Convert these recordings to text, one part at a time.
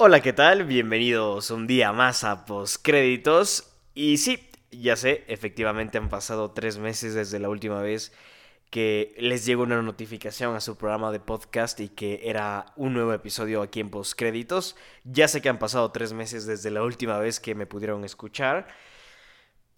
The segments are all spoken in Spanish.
Hola, ¿qué tal? Bienvenidos un día más a Postcréditos. Y sí, ya sé, efectivamente han pasado tres meses desde la última vez que les llegó una notificación a su programa de podcast y que era un nuevo episodio aquí en Postcréditos. Ya sé que han pasado tres meses desde la última vez que me pudieron escuchar.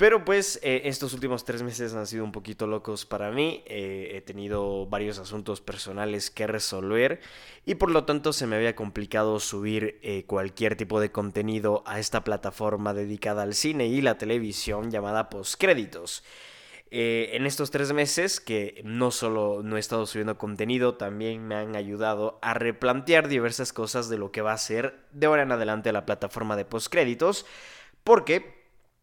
Pero pues eh, estos últimos tres meses han sido un poquito locos para mí. Eh, he tenido varios asuntos personales que resolver y por lo tanto se me había complicado subir eh, cualquier tipo de contenido a esta plataforma dedicada al cine y la televisión llamada Postcréditos. en estos tres meses que no solo no he estado subiendo contenido, también me han ayudado a replantear diversas cosas de lo que va a ser de ahora en adelante la plataforma de Postcréditos. Porque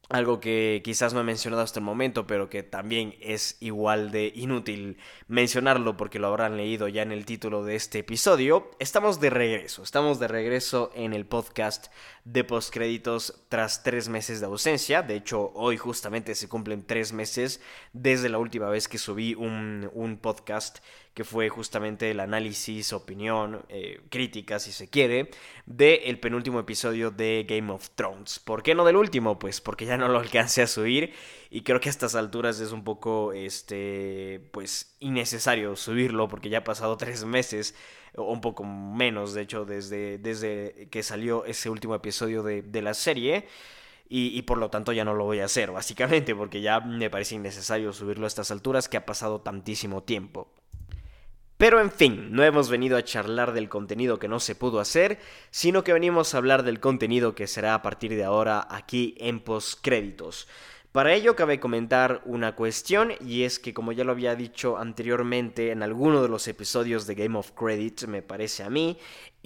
algo que quizás no he mencionado hasta el momento, pero que también es igual de inútil mencionarlo porque lo habrán leído ya en el título de este episodio. Estamos de regreso, estamos de regreso en el podcast de postcréditos tras tres meses de ausencia. De hecho, hoy justamente se cumplen tres meses desde la última vez que subí un, un podcast que fue justamente el análisis, opinión, eh, crítica, si se quiere, del penúltimo episodio de Game of Thrones. ¿Por qué no del último? Pues porque ya no lo alcancé a subir y creo que a estas alturas es un poco, este, pues, innecesario subirlo porque ya ha pasado tres meses o un poco menos, de hecho, desde, desde que salió ese último episodio de, de la serie. Y, por lo tanto ya no lo voy a hacer, básicamente, porque ya me parece innecesario subirlo a estas alturas que ha pasado tantísimo tiempo. Pero en fin, no hemos venido a charlar del contenido que no se pudo hacer, sino que venimos a hablar del contenido que será a partir de ahora aquí en postcréditos. Para ello cabe comentar una cuestión y es que como ya lo había dicho anteriormente en alguno de los episodios de Game of Credits, me parece a mí,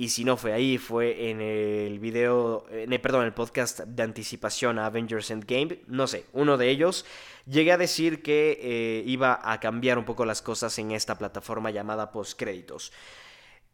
y si no fue ahí, fue en el video, en perdón, el podcast de anticipación a Avengers Endgame, no sé, uno de ellos, llegué a decir que eh, iba a cambiar un poco las cosas en esta plataforma llamada postcréditos.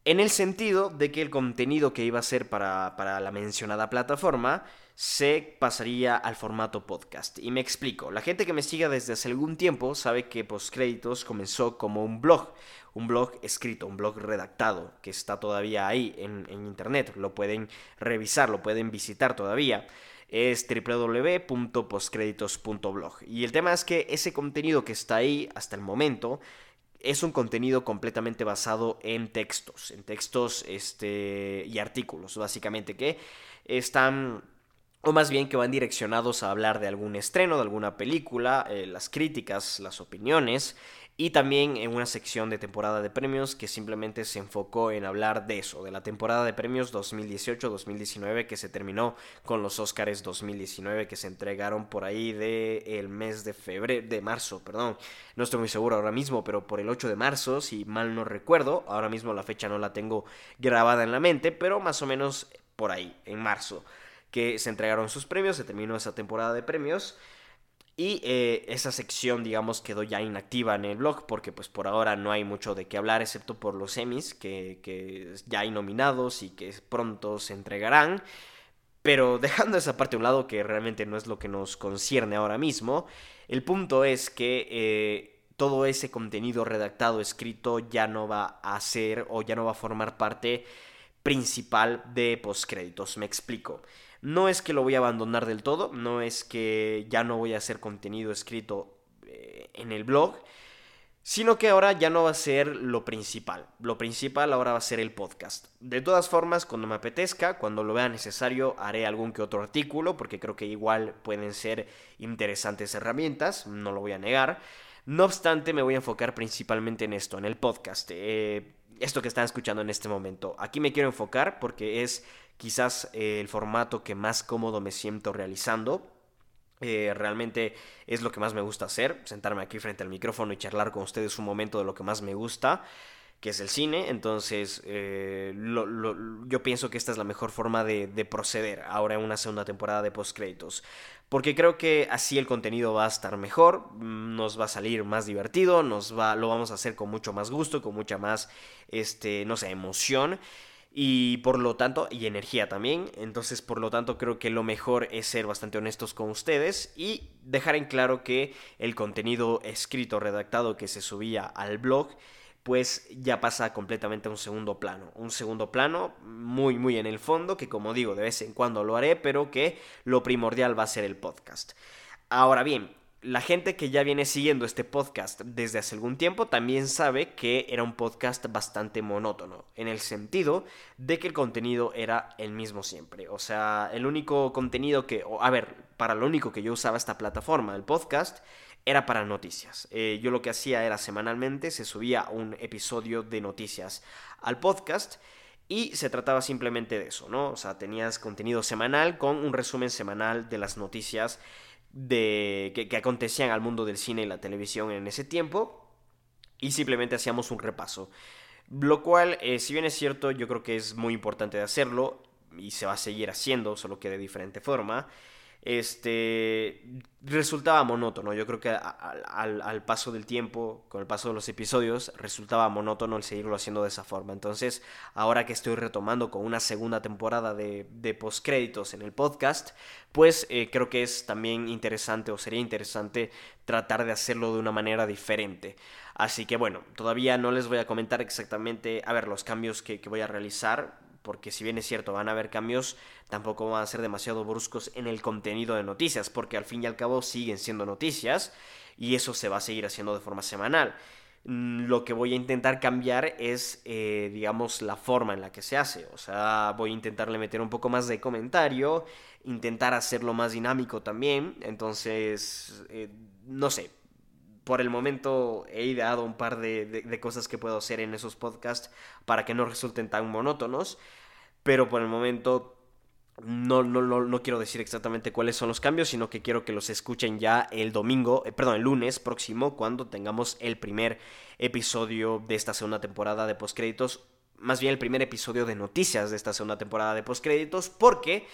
En el sentido de que el contenido que iba a ser para, para la mencionada plataforma se pasaría al formato podcast. Y me explico, la gente que me siga desde hace algún tiempo sabe que Postcréditos comenzó como un blog, un blog escrito, un blog redactado, que está todavía ahí en, internet, lo pueden revisar, lo pueden visitar todavía es www.postcréditos.blog. Y el tema es que ese contenido que está ahí hasta el momento es un contenido completamente basado en textos, en textos este, y artículos, básicamente, que están o más bien que van direccionados a hablar de algún estreno, de alguna película, eh, las críticas, las opiniones, y también en una sección de temporada de premios que simplemente se enfocó en hablar de eso, de la temporada de premios 2018-2019 que se terminó con los Oscars 2019 que se entregaron por ahí de el mes de febrero, de marzo, perdón, no estoy muy seguro ahora mismo, pero por el 8 de marzo, si mal no recuerdo, ahora mismo la fecha no la tengo grabada en la mente, pero más o menos por ahí, en marzo que se entregaron sus premios, se terminó esa temporada de premios. Y eh, esa sección, digamos, quedó ya inactiva en el blog porque pues por ahora no hay mucho de qué hablar excepto por los Emmys que, ya hay nominados y que pronto se entregarán. Pero dejando esa parte a un lado que realmente no es lo que nos concierne ahora mismo, el punto es que eh, todo ese contenido redactado, escrito, ya no va a ser o ya no va a formar parte principal de postcréditos. Me explico. No es que lo voy a abandonar del todo, no es que ya no voy a hacer contenido escrito eh, en el blog, sino que ahora ya no va a ser lo principal. Lo principal ahora va a ser el podcast. De todas formas, cuando me apetezca, cuando lo vea necesario, haré algún que otro artículo, porque creo que igual pueden ser interesantes herramientas, no lo voy a negar. No obstante, me voy a enfocar principalmente en esto, en el podcast. Eh, esto que están escuchando en este momento. Aquí me quiero enfocar porque es quizás eh, el formato que más cómodo me siento realizando. Eh, realmente es lo que más me gusta hacer, sentarme aquí frente al micrófono y charlar con ustedes un momento de lo que más me gusta, que es el cine. Entonces eh, yo pienso que esta es la mejor forma de, de proceder ahora en una segunda temporada de postcréditos. Porque creo que así el contenido va a estar mejor, nos va a salir más divertido, nos va, lo vamos a hacer con mucho más gusto, con mucha más, este, no sé, emoción y por lo tanto, y energía también. Entonces, por lo tanto, creo que lo mejor es ser bastante honestos con ustedes y dejar en claro que el contenido escrito, redactado que se subía al blog, pues ya pasa completamente a un segundo plano. Un segundo plano muy, muy en el fondo, que como digo, de vez en cuando lo haré, pero que lo primordial va a ser el podcast. Ahora bien, la gente que ya viene siguiendo este podcast desde hace algún tiempo también sabe que era un podcast bastante monótono, en el sentido de que el contenido era el mismo siempre. O sea, el único contenido que, a ver, para lo único que yo usaba esta plataforma, el podcast, era para noticias. Eh, yo lo que hacía era semanalmente se subía un episodio de noticias al podcast. Y se trataba simplemente de eso, ¿no? O sea, tenías contenido semanal con un resumen semanal de las noticias de, que, acontecían al mundo del cine y la televisión en ese tiempo y simplemente hacíamos un repaso. Lo cual, eh, si bien es cierto, yo creo que es muy importante de hacerlo y se va a seguir haciendo, solo que de diferente forma este, resultaba monótono. Yo creo que al, paso del tiempo, con el paso de los episodios, resultaba monótono el seguirlo haciendo de esa forma. Entonces, ahora que estoy retomando con una segunda temporada de, de postcréditos en el podcast, pues eh, creo que es también interesante o sería interesante tratar de hacerlo de una manera diferente. Así que bueno, todavía no les voy a comentar exactamente, a ver, los cambios que, que voy a realizar porque si bien es cierto, van a haber cambios, tampoco van a ser demasiado bruscos en el contenido de noticias, porque al fin y al cabo siguen siendo noticias y eso se va a seguir haciendo de forma semanal. Mm, lo que voy a intentar cambiar es, eh, digamos, la forma en la que se hace. O sea, voy a intentarle meter un poco más de comentario, intentar hacerlo más dinámico también. Entonces, eh, no sé, por el momento he ideado un par de, cosas que puedo hacer en esos podcasts para que no resulten tan monótonos, pero por el momento no, no, no, quiero decir exactamente cuáles son los cambios, sino que quiero que los escuchen ya el domingo, eh, perdón, el lunes próximo, cuando tengamos el primer episodio de esta segunda temporada de postcréditos, más bien el primer episodio de noticias de esta segunda temporada de postcréditos, porque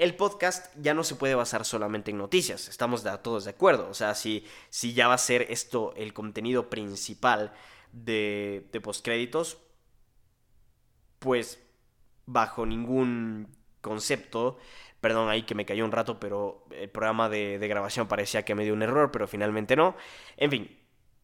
el podcast ya no se puede basar solamente en noticias, estamos todos de acuerdo. O sea, si, si ya va a ser esto el contenido principal de, de postcréditos, pues bajo ningún concepto, perdón ahí que me cayó un rato, pero el programa de, de grabación parecía que me dio un error, pero finalmente no. En fin,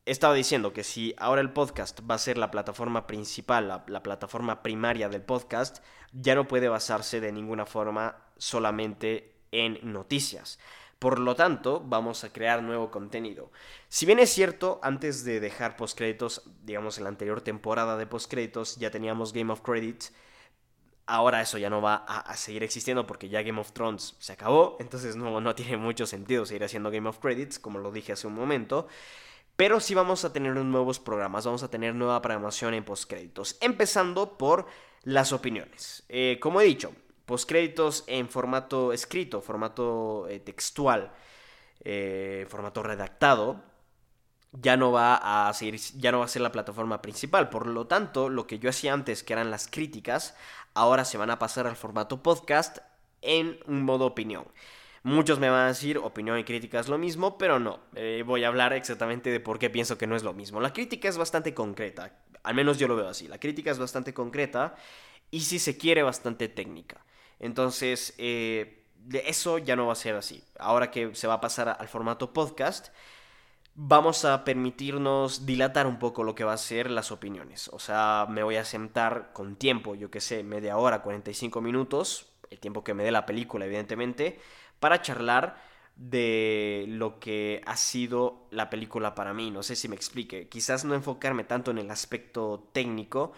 estaba diciendo que si ahora el podcast va a ser la plataforma principal, la, plataforma primaria del podcast, ya no puede basarse de ninguna forma solamente en noticias. Por lo tanto, vamos a crear nuevo contenido. Si bien es cierto, antes de dejar postcréditos, digamos en la anterior temporada de postcréditos, ya teníamos Game of Credits. Ahora eso ya no va a, seguir existiendo porque ya Game of Thrones se acabó. Entonces no, no tiene mucho sentido seguir haciendo Game of Credits, como lo dije hace un momento. Pero sí vamos a tener nuevos programas, vamos a tener nueva programación en postcréditos. Empezando por las opiniones. Eh, como he dicho, postcréditos en formato escrito, formato eh, textual, eh, formato redactado, ya no va a ya no va a ser la plataforma principal. Por lo tanto, lo que yo hacía antes, que eran las críticas, ahora se van a pasar al formato podcast en un modo opinión. Muchos me van a decir opinión y crítica es lo mismo, pero no. Eh, voy a hablar exactamente de por qué pienso que no es lo mismo. La crítica es bastante concreta, al menos yo lo veo así. La crítica es bastante concreta y si se quiere bastante técnica. Entonces, eh, eso ya no va a ser así. Ahora que se va a pasar al formato podcast, vamos a permitirnos dilatar un poco lo que va a ser las opiniones. O sea, me voy a sentar con tiempo, yo que sé, media hora, 45 minutos, el tiempo que me dé la película, evidentemente para charlar de lo que ha sido la película para mí. No sé si me explique. Quizás no enfocarme tanto en el aspecto técnico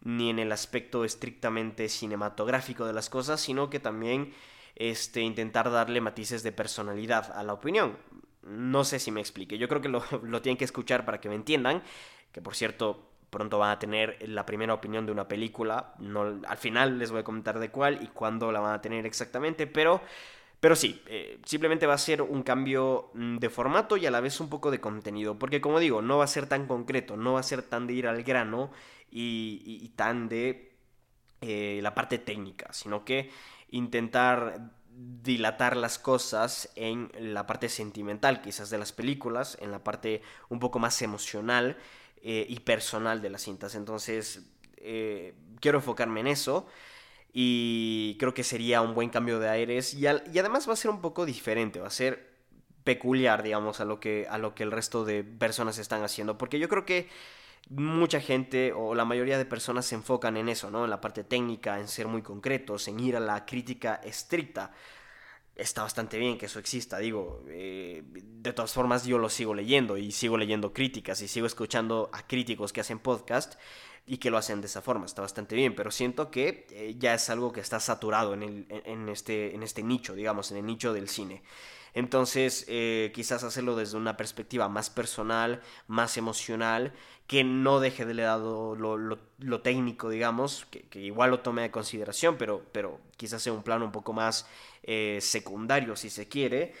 ni en el aspecto estrictamente cinematográfico de las cosas, sino que también este, intentar darle matices de personalidad a la opinión. No sé si me explique. Yo creo que lo, tienen que escuchar para que me entiendan. Que por cierto, pronto van a tener la primera opinión de una película. No, al final les voy a comentar de cuál y cuándo la van a tener exactamente, pero pero sí, eh, simplemente va a ser un cambio mm, de formato y a la vez un poco de contenido. Porque como digo, no va a ser tan concreto, no va a ser tan de ir al grano y, tan de eh, la parte técnica, sino que intentar dilatar las cosas en la parte sentimental quizás de las películas, en la parte un poco más emocional eh, y personal de las cintas. Entonces, quiero enfocarme en eso. Y creo que sería un buen cambio de aires. Y, además va a ser un poco diferente, va a ser peculiar, digamos, a lo, que, a lo que el resto de personas están haciendo. Porque yo creo que mucha gente o la mayoría de personas se enfocan en eso, ¿no? En la parte técnica, en ser muy concretos, en ir a la crítica estricta. Está bastante bien que eso exista, digo, eh, de todas formas yo lo sigo leyendo y sigo leyendo críticas y sigo escuchando a críticos que hacen podcast y que lo hacen de esa forma, está bastante bien, pero siento que eh, ya es algo que está saturado en, en, este, en este nicho, digamos, en el nicho del cine. Entonces, eh, quizás hacerlo desde una perspectiva más personal, más emocional, que no deje de lado lo, lo, técnico, digamos, que, igual lo tome de consideración, pero, pero quizás sea un plano un poco más eh, secundario, si se quiere.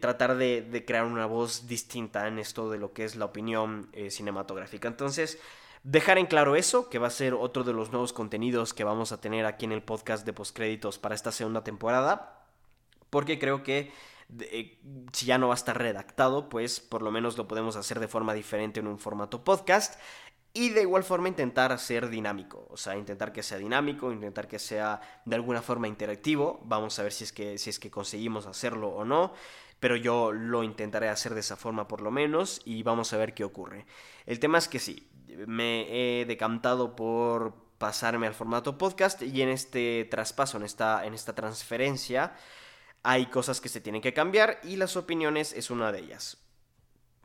Tratar de, crear una voz distinta en esto de lo que es la opinión cinematográfica. Entonces, dejar en claro eso, que va a ser otro de los nuevos contenidos que vamos a tener aquí en el podcast de postcréditos para esta segunda temporada porque creo que eh, si ya no va a estar redactado, pues por lo menos lo podemos hacer de forma diferente en un formato podcast. Y de igual forma intentar hacer dinámico, o sea, intentar que sea dinámico, intentar que sea de alguna forma interactivo. Vamos a ver si es que, si es que conseguimos hacerlo o no, pero yo lo intentaré hacer de esa forma por lo menos y vamos a ver qué ocurre. El tema es que sí, me he decantado por pasarme al formato podcast y en este traspaso, en esta, en esta transferencia, hay cosas que se tienen que cambiar y las opiniones es una de ellas.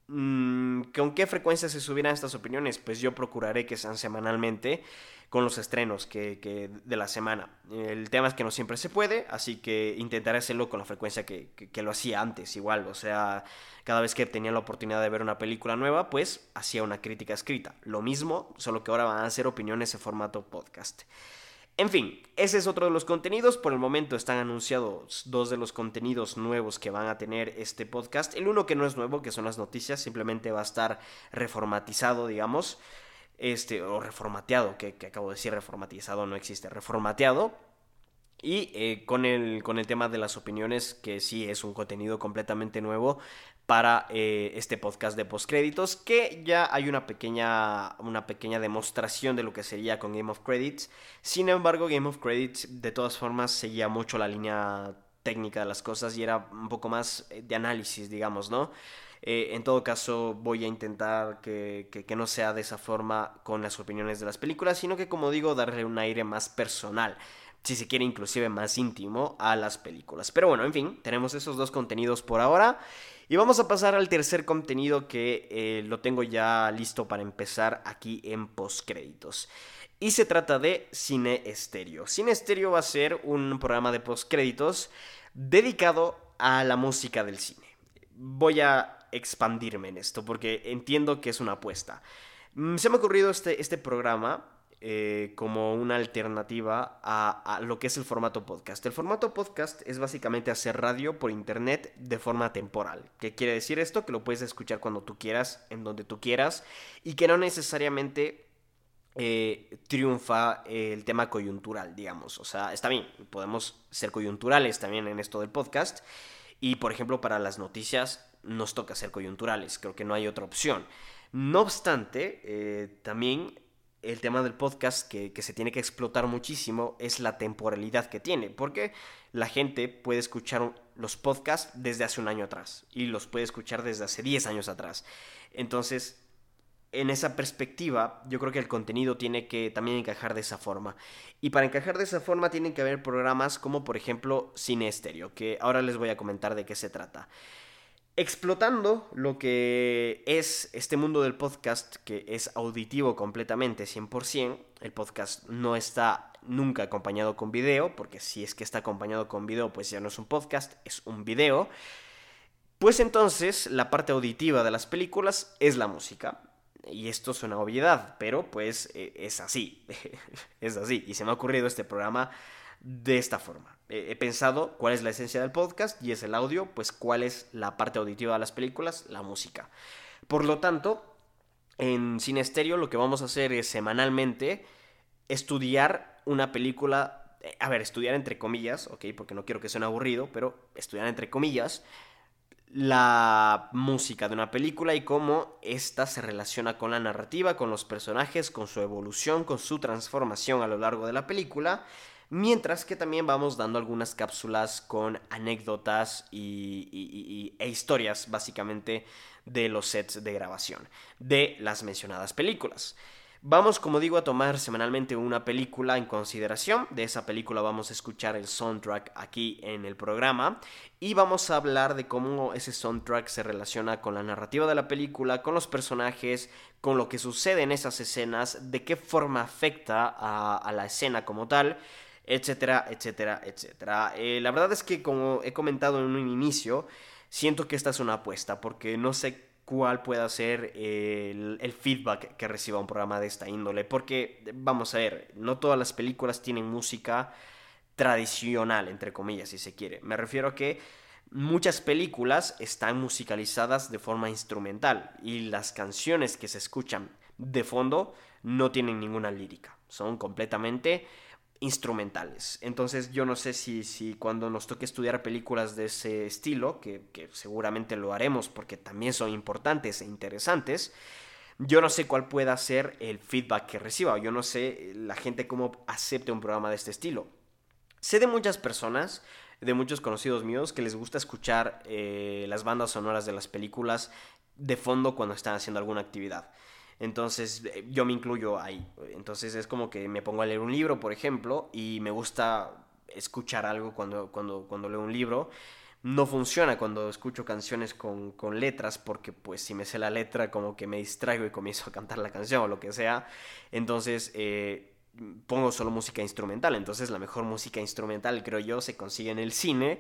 Mm, ¿Con qué frecuencia se subirán estas opiniones? Pues yo procuraré que sean semanalmente con los estrenos que, de la semana. El tema es que no siempre se puede, así que intentaré hacerlo con la frecuencia que, que, lo hacía antes, igual. O sea, cada vez que tenía la oportunidad de ver una película nueva, pues hacía una crítica escrita. Lo mismo, solo que ahora van a ser opiniones en formato podcast. En fin, ese es otro de los contenidos. Por el momento están anunciados dos de los contenidos nuevos que van a tener este podcast. El uno que no es nuevo, que son las noticias, simplemente va a estar reformatizado, digamos. Este, o reformateado, que, acabo de decir reformatizado, no existe, reformateado. Y eh, con, el, con el tema de las opiniones, que sí es un contenido completamente nuevo, para eh, este podcast de postcréditos, que ya hay una pequeña, una pequeña demostración de lo que sería con Game of Credits. Sin embargo, Game of Credits de todas formas seguía mucho la línea técnica de las cosas y era un poco más eh, de análisis, digamos, ¿no? Eh, en todo caso, voy a intentar que, que, no sea de esa forma con las opiniones de las películas, sino que, como digo, darle un aire más personal si se quiere inclusive más íntimo a las películas. Pero bueno, en fin, tenemos esos dos contenidos por ahora. Y vamos a pasar al tercer contenido que eh, lo tengo ya listo para empezar aquí en postcréditos. Y se trata de Cine Estéreo. Cine Estéreo va a ser un programa de postcréditos dedicado a la música del cine. Voy a expandirme en esto porque entiendo que es una apuesta. Mm, se me ha ocurrido este, este programa eh, como una alternativa a, lo que es el formato podcast. El formato podcast es básicamente hacer radio por internet de forma temporal. ¿Qué quiere decir esto? Que lo puedes escuchar cuando tú quieras, en donde tú quieras, y que no necesariamente eh, triunfa el tema coyuntural, digamos. O sea, está bien, podemos ser coyunturales también en esto del podcast. Y por ejemplo, para las noticias nos toca ser coyunturales, creo que no hay otra opción. No obstante, eh, también el tema del podcast que, se tiene que explotar muchísimo es la temporalidad que tiene, porque la gente puede escuchar los podcasts desde hace un año atrás y los puede escuchar desde hace 10 años atrás. Entonces, en esa perspectiva, yo creo que el contenido tiene que también encajar de esa forma. Y para encajar de esa forma tienen que haber programas como por ejemplo Cine Estéreo, que ahora les voy a comentar de qué se trata explotando lo que es este mundo del podcast, que es auditivo completamente, 100%. El podcast no está nunca acompañado con video, porque si es que está acompañado con video, pues ya no es un podcast, es un video. Pues entonces la parte auditiva de las películas es la música. Y esto es una obviedad, pero pues e, es así, es así. Y se me ha ocurrido este programa de esta forma. he pensado cuál es la esencia del podcast y es el audio, pues cuál es la parte auditiva de las películas, la música. Por lo tanto, en Cine Estéreo lo que vamos a hacer es semanalmente estudiar una película, eh, a ver, estudiar entre comillas, ok, porque no quiero que suene aburrido, pero estudiar entre comillas la música de una película y cómo ésta se relaciona con la narrativa, con los personajes, con su evolución, con su transformación a lo largo de la película Mientras que también vamos dando algunas cápsulas con anécdotas y, e historias básicamente de los sets de grabación de las mencionadas películas. Vamos, como digo, a tomar semanalmente una película en consideración. De esa película vamos a escuchar el soundtrack aquí en el programa y vamos a hablar de cómo ese soundtrack se relaciona con la narrativa de la película, con los personajes, con lo que sucede en esas escenas, de qué forma afecta a, la escena como tal etcétera, etcétera, etcétera. Eh, la verdad es que como he comentado en un inicio, siento que esta es una apuesta porque no sé cuál pueda ser el, feedback que reciba un programa de esta índole. Porque, vamos a ver, no todas las películas tienen música tradicional, entre comillas, si se quiere. Me refiero a que muchas películas están musicalizadas de forma instrumental y las canciones que se escuchan de fondo no tienen ninguna lírica. Son completamente instrumentales. Entonces yo no sé si, si cuando nos toque estudiar películas de ese estilo, que, seguramente lo haremos porque también son importantes e interesantes, yo no sé cuál pueda ser el feedback que reciba, yo no sé la gente cómo acepte un programa de este estilo. Sé de muchas personas, de muchos conocidos míos, que les gusta escuchar eh, las bandas sonoras de las películas de fondo cuando están haciendo alguna actividad. Entonces eh, yo me incluyo ahí. Entonces es como que me pongo a leer un libro, por ejemplo, y me gusta escuchar algo cuando, cuando, cuando leo un libro. No funciona cuando escucho canciones con, con, letras porque pues si me sé la letra como que me distraigo y comienzo a cantar la canción o lo que sea. Entonces eh, pongo solo música instrumental. Entonces la mejor música instrumental creo yo se consigue en el cine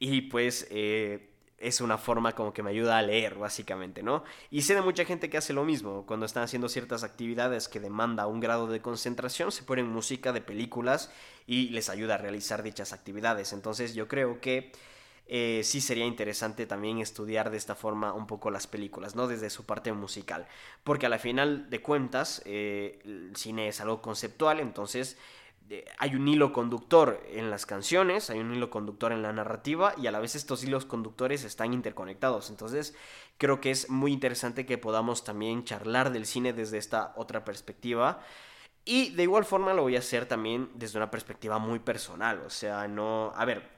y pues... Eh, es una forma como que me ayuda a leer, básicamente, ¿no? Y sé de mucha gente que hace lo mismo. Cuando están haciendo ciertas actividades que demanda un grado de concentración, se ponen música de películas y les ayuda a realizar dichas actividades. Entonces yo creo que eh, sí sería interesante también estudiar de esta forma un poco las películas, ¿no? Desde su parte musical. Porque a la final de cuentas, eh, el cine es algo conceptual, entonces hay un hilo conductor en las canciones, hay un hilo conductor en la narrativa y a la vez estos hilos conductores están interconectados. Entonces creo que es muy interesante que podamos también charlar del cine desde esta otra perspectiva. Y de igual forma lo voy a hacer también desde una perspectiva muy personal. O sea, no... A ver,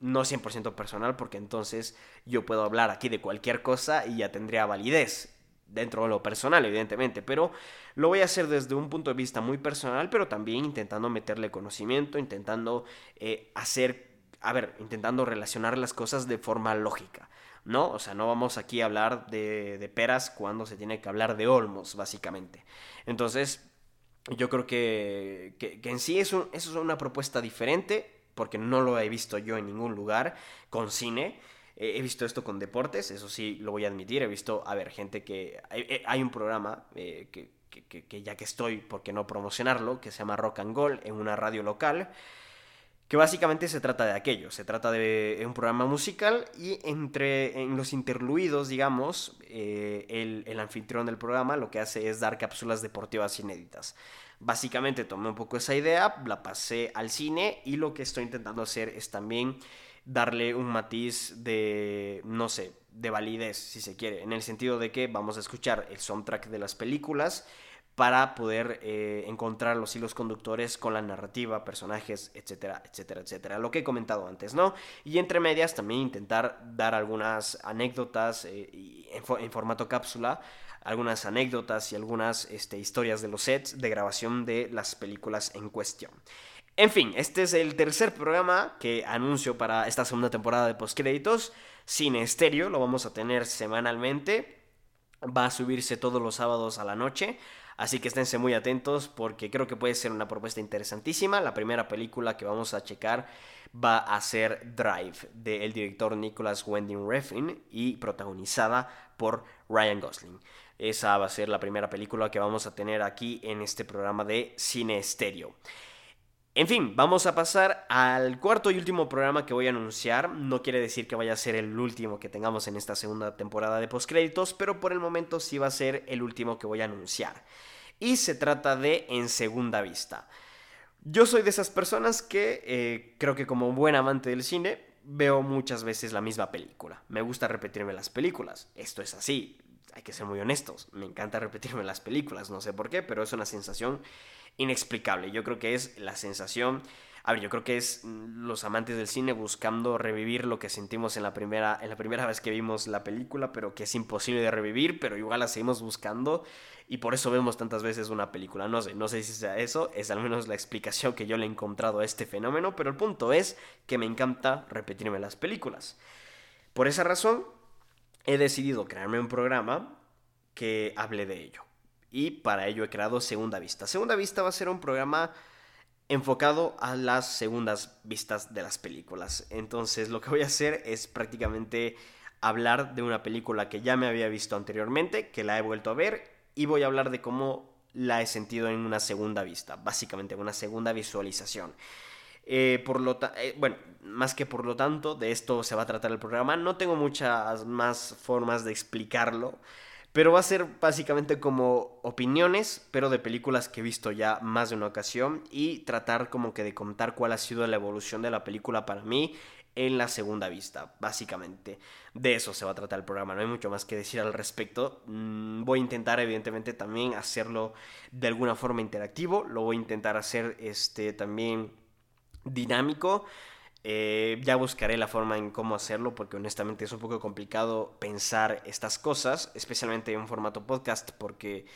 no 100% personal porque entonces yo puedo hablar aquí de cualquier cosa y ya tendría validez dentro de lo personal, evidentemente, pero lo voy a hacer desde un punto de vista muy personal, pero también intentando meterle conocimiento, intentando eh, hacer, a ver, intentando relacionar las cosas de forma lógica, ¿no? O sea, no vamos aquí a hablar de, de peras cuando se tiene que hablar de olmos, básicamente. Entonces, yo creo que, que, en sí es, un, es una propuesta diferente, porque no lo he visto yo en ningún lugar con cine. He visto esto con deportes, eso sí lo voy a admitir. He visto, a ver, gente que... Hay, un programa eh, que, que, ya que estoy, ¿por qué no promocionarlo? Que se llama Rock and Gold en una radio local. Que básicamente se trata de aquello, se trata de un programa musical y entre en los interluidos, digamos, eh, el, el anfitrión del programa lo que hace es dar cápsulas deportivas inéditas. Básicamente tomé un poco esa idea, la pasé al cine y lo que estoy intentando hacer es también darle un matiz de, no sé, de validez, si se quiere, en el sentido de que vamos a escuchar el soundtrack de las películas para poder eh, encontrar los hilos conductores con la narrativa, personajes, etcétera, etcétera, etcétera. Lo que he comentado antes, ¿no? Y entre medias también intentar dar algunas anécdotas eh, en, formato cápsula, algunas anécdotas y algunas este, historias de los sets de grabación de las películas en cuestión. En fin, este es el tercer programa que anuncio para esta segunda temporada de postcréditos. Cine estéreo, lo vamos a tener semanalmente. Va a subirse todos los sábados a la noche. Así que esténse muy atentos porque creo que puede ser una propuesta interesantísima. La primera película que vamos a checar va a ser Drive, del director Nicholas Winding Refn y protagonizada por Ryan Gosling. Esa va a ser la primera película que vamos a tener aquí en este programa de cine estéreo. En fin, vamos a pasar al cuarto y último programa que voy a anunciar. No quiere decir que vaya a ser el último que tengamos en esta segunda temporada de postcréditos, pero por el momento sí va a ser el último que voy a anunciar. Y se trata de En Segunda Vista. Yo soy de esas personas que eh, creo que como buen amante del cine veo muchas veces la misma película. Me gusta repetirme las películas. Esto es así. Hay que ser muy honestos. Me encanta repetirme las películas. No sé por qué, pero es una sensación inexplicable. Yo creo que es la sensación a ver, yo creo que es mm, los amantes del cine buscando revivir lo que sentimos en la primera, en la primera vez que vimos la película, pero que es imposible de revivir, pero igual la seguimos buscando y por eso vemos tantas veces una película. No sé, no sé si sea eso, es al menos la explicación que yo le he encontrado a este fenómeno, pero el punto es que me encanta repetirme las películas. Por esa razón, he decidido crearme un programa que hable de ello. Y para ello he creado Segunda Vista. Segunda Vista va a ser un programa enfocado a las segundas vistas de las películas. Entonces lo que voy a hacer es prácticamente hablar de una película que ya me había visto anteriormente, que la he vuelto a ver, y voy a hablar de cómo la he sentido en una segunda vista, básicamente una segunda visualización. Eh, por lo eh, bueno, más que por lo tanto, de esto se va a tratar el programa. No tengo muchas más formas de explicarlo. Pero va a ser básicamente como opiniones, pero de películas que he visto ya más de una ocasión y tratar como que de contar cuál ha sido la evolución de la película para mí en la segunda vista, básicamente. De eso se va a tratar el programa, no hay mucho más que decir al respecto. Mm, voy a intentar evidentemente también hacerlo de alguna forma interactivo, lo voy a intentar hacer este también dinámico. Eh, ya buscaré la forma en cómo hacerlo porque honestamente es un poco complicado pensar estas cosas, especialmente en un formato podcast porque,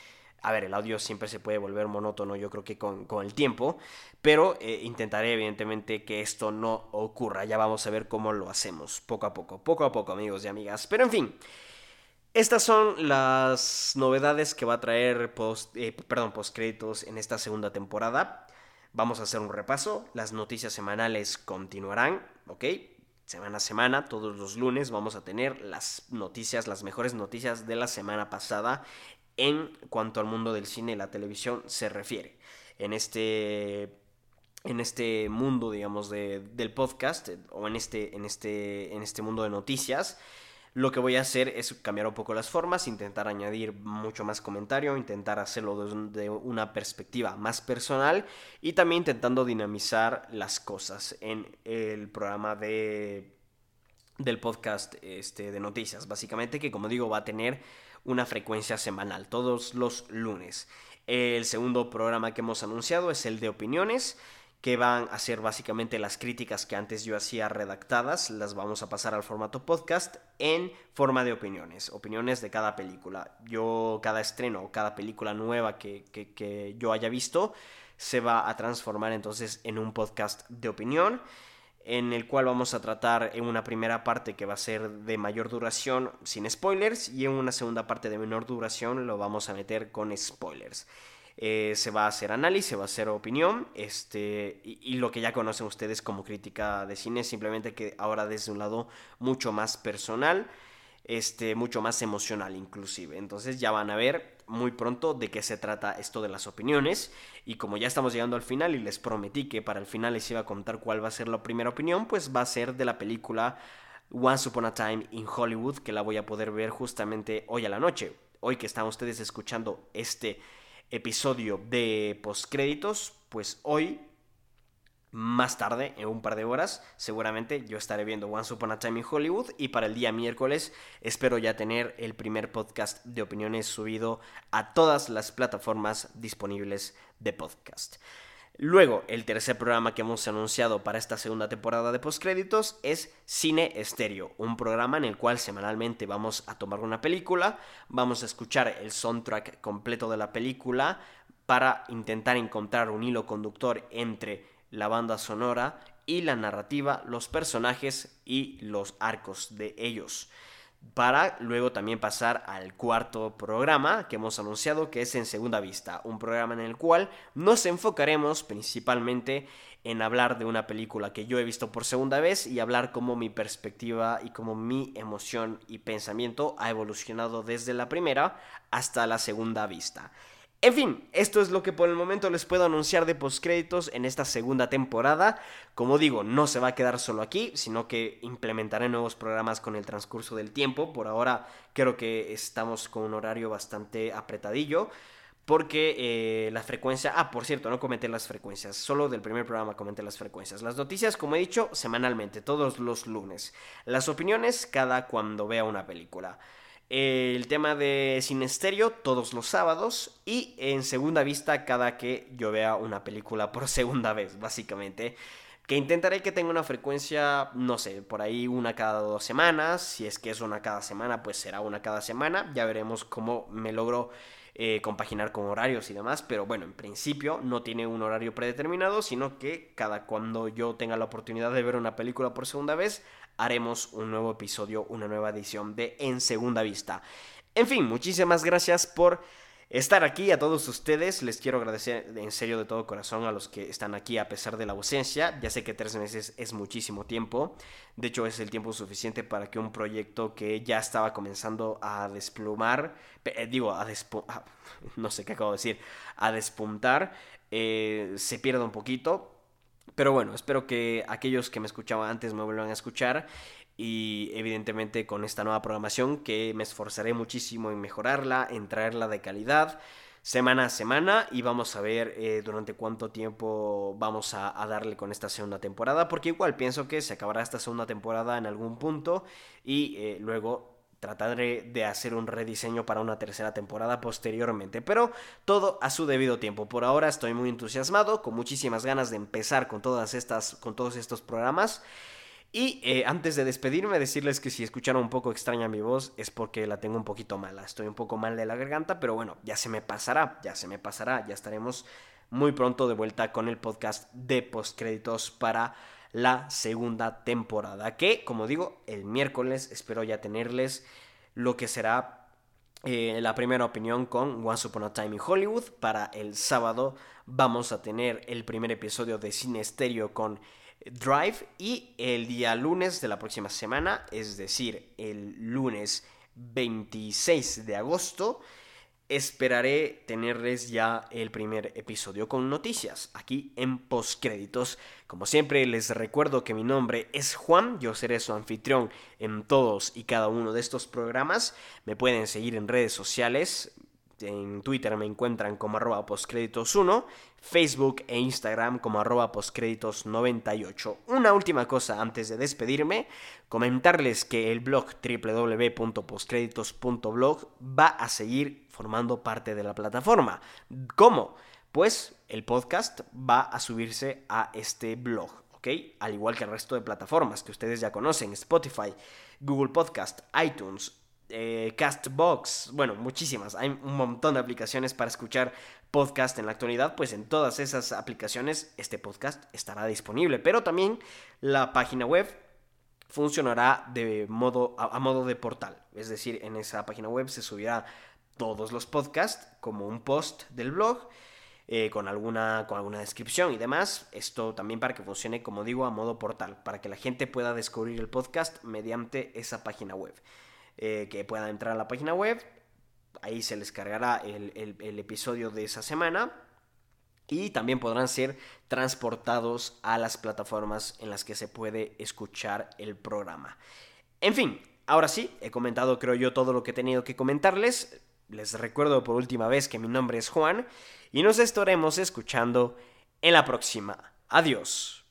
a ver, el audio siempre se puede volver monótono yo creo que con, el tiempo, pero eh, intentaré evidentemente que esto no ocurra, ya vamos a ver cómo lo hacemos, poco a poco, poco a poco amigos y amigas, pero en fin. Estas son las novedades que va a traer post, eh, perdón, postcréditos en esta segunda temporada. Vamos a hacer un repaso. Las noticias semanales continuarán, ¿ok? Semana a semana, todos los lunes vamos a tener las noticias, las mejores noticias de la semana pasada en cuanto al mundo del cine y la televisión se refiere. En este en este mundo, digamos, de, del podcast, o en este, en, este, en este mundo de noticias, lo que voy a hacer es cambiar un poco las formas, intentar añadir mucho más comentario, intentar hacerlo desde una perspectiva más personal y también intentando dinamizar las cosas en el programa de del podcast este, de noticias, básicamente que como digo va a tener una frecuencia semanal, todos los lunes. El segundo programa que hemos anunciado es el de opiniones que van a ser básicamente las críticas que antes yo hacía redactadas, las vamos a pasar al formato podcast en forma de opiniones, opiniones de cada película. Yo, cada estreno o cada película nueva que, que yo haya visto, se va a transformar entonces en un podcast de opinión en el cual vamos a tratar en una primera parte que va a ser de mayor duración sin spoilers y en una segunda parte de menor duración lo vamos a meter con spoilers. Eh, se va a hacer análisis, se va a hacer opinión, este, y, lo que ya conocen ustedes como crítica de cine, simplemente que ahora desde un lado mucho más personal, este, mucho más emocional inclusive. Entonces ya van a ver muy pronto de qué se trata esto de las opiniones. Y como ya estamos llegando al final y les prometí que para el final les iba a contar cuál va a ser la primera opinión, pues va a ser de la película Once Upon a Time in Hollywood, que la voy a poder ver justamente hoy a la noche. Hoy que están ustedes escuchando este episodio de postcréditos, pues hoy, más tarde, en un par de horas, seguramente yo estaré viendo Once Upon a Time in Hollywood y para el día miércoles espero ya tener el primer podcast de opiniones subido a todas las plataformas disponibles de podcast. Luego, el tercer programa que hemos anunciado para esta segunda temporada de postcréditos es Cine Estéreo, un programa en el cual semanalmente vamos a tomar una película, vamos a escuchar el soundtrack completo de la película para intentar encontrar un hilo conductor entre la banda sonora y la narrativa, los personajes y los arcos de ellos para luego también pasar al cuarto programa que hemos anunciado que es en segunda vista, un programa en el cual nos enfocaremos principalmente en hablar de una película que yo he visto por segunda vez y hablar cómo mi perspectiva y cómo mi emoción y pensamiento ha evolucionado desde la primera hasta la segunda vista. En fin, esto es lo que por el momento les puedo anunciar de postcréditos en esta segunda temporada. Como digo, no se va a quedar solo aquí, sino que implementaré nuevos programas con el transcurso del tiempo. Por ahora creo que estamos con un horario bastante apretadillo. Porque eh, la frecuencia... Ah, por cierto, no comenté las frecuencias. Solo del primer programa comenté las frecuencias. Las noticias, como he dicho, semanalmente, todos los lunes. Las opiniones cada cuando vea una película. El tema de Sinesterio todos los sábados y en segunda vista cada que yo vea una película por segunda vez, básicamente. Que intentaré que tenga una frecuencia, no sé, por ahí una cada dos semanas. Si es que es una cada semana, pues será una cada semana. Ya veremos cómo me logro eh, compaginar con horarios y demás, pero bueno, en principio no tiene un horario predeterminado, sino que cada cuando yo tenga la oportunidad de ver una película por segunda vez, haremos un nuevo episodio, una nueva edición de En Segunda Vista. En fin, muchísimas gracias por estar aquí a todos ustedes. Les quiero agradecer en serio de todo corazón a los que están aquí a pesar de la ausencia. Ya sé que tres meses es muchísimo tiempo. De hecho, es el tiempo suficiente para que un proyecto que ya estaba comenzando a desplumar, eh, digo, a ah, no sé qué acabo de decir, a despuntar, eh, se pierda un poquito. Pero bueno, espero que aquellos que me escuchaban antes me vuelvan a escuchar y evidentemente con esta nueva programación que me esforzaré muchísimo en mejorarla, en traerla de calidad semana a semana y vamos a ver eh, durante cuánto tiempo vamos a, darle con esta segunda temporada porque igual pienso que se acabará esta segunda temporada en algún punto y eh, luego trataré de hacer un rediseño para una tercera temporada posteriormente, pero todo a su debido tiempo. Por ahora estoy muy entusiasmado, con muchísimas ganas de empezar con todas estas con todos estos programas. Y eh, antes de despedirme, decirles que si escucharon un poco extraña mi voz es porque la tengo un poquito mala. Estoy un poco mal de la garganta, pero bueno, ya se me pasará, ya se me pasará. Ya estaremos muy pronto de vuelta con el podcast de postcréditos para la segunda temporada. Que, como digo, el miércoles espero ya tenerles lo que será eh, la primera opinión con Once Upon a Time in Hollywood. Para el sábado vamos a tener el primer episodio de Cine Estéreo con Drive y el día lunes de la próxima semana, es decir, el lunes 26 de agosto, esperaré tenerles ya el primer episodio con noticias aquí en postcréditos. Como siempre les recuerdo que mi nombre es Juan, yo seré su anfitrión en todos y cada uno de estos programas. Me pueden seguir en redes sociales, en Twitter me encuentran como arroba postcréditos1, Facebook e Instagram como arroba postcréditos98. Una última cosa antes de despedirme, comentarles que el blog www.postcréditos.blog va a seguir formando parte de la plataforma. ¿Cómo? Pues el podcast va a subirse a este blog. ¿ok? Al igual que el resto de plataformas que ustedes ya conocen, Spotify, Google Podcast, iTunes, eh, Castbox, bueno, muchísimas. Hay un montón de aplicaciones para escuchar podcast en la actualidad, pues en todas esas aplicaciones este podcast estará disponible. Pero también la página web funcionará de modo, a, modo de portal. Es decir, en esa página web se subirá todos los podcasts como un post del blog. Eh, con, alguna, con alguna descripción y demás. Esto también para que funcione, como digo, a modo portal, para que la gente pueda descubrir el podcast mediante esa página web. Eh, que puedan entrar a la página web. Ahí se les cargará el, el episodio de esa semana. Y también podrán ser transportados a las plataformas en las que se puede escuchar el programa. En fin, ahora sí, he comentado creo yo todo lo que he tenido que comentarles. Les recuerdo por última vez que mi nombre es Juan y nos estaremos escuchando en la próxima. Adiós.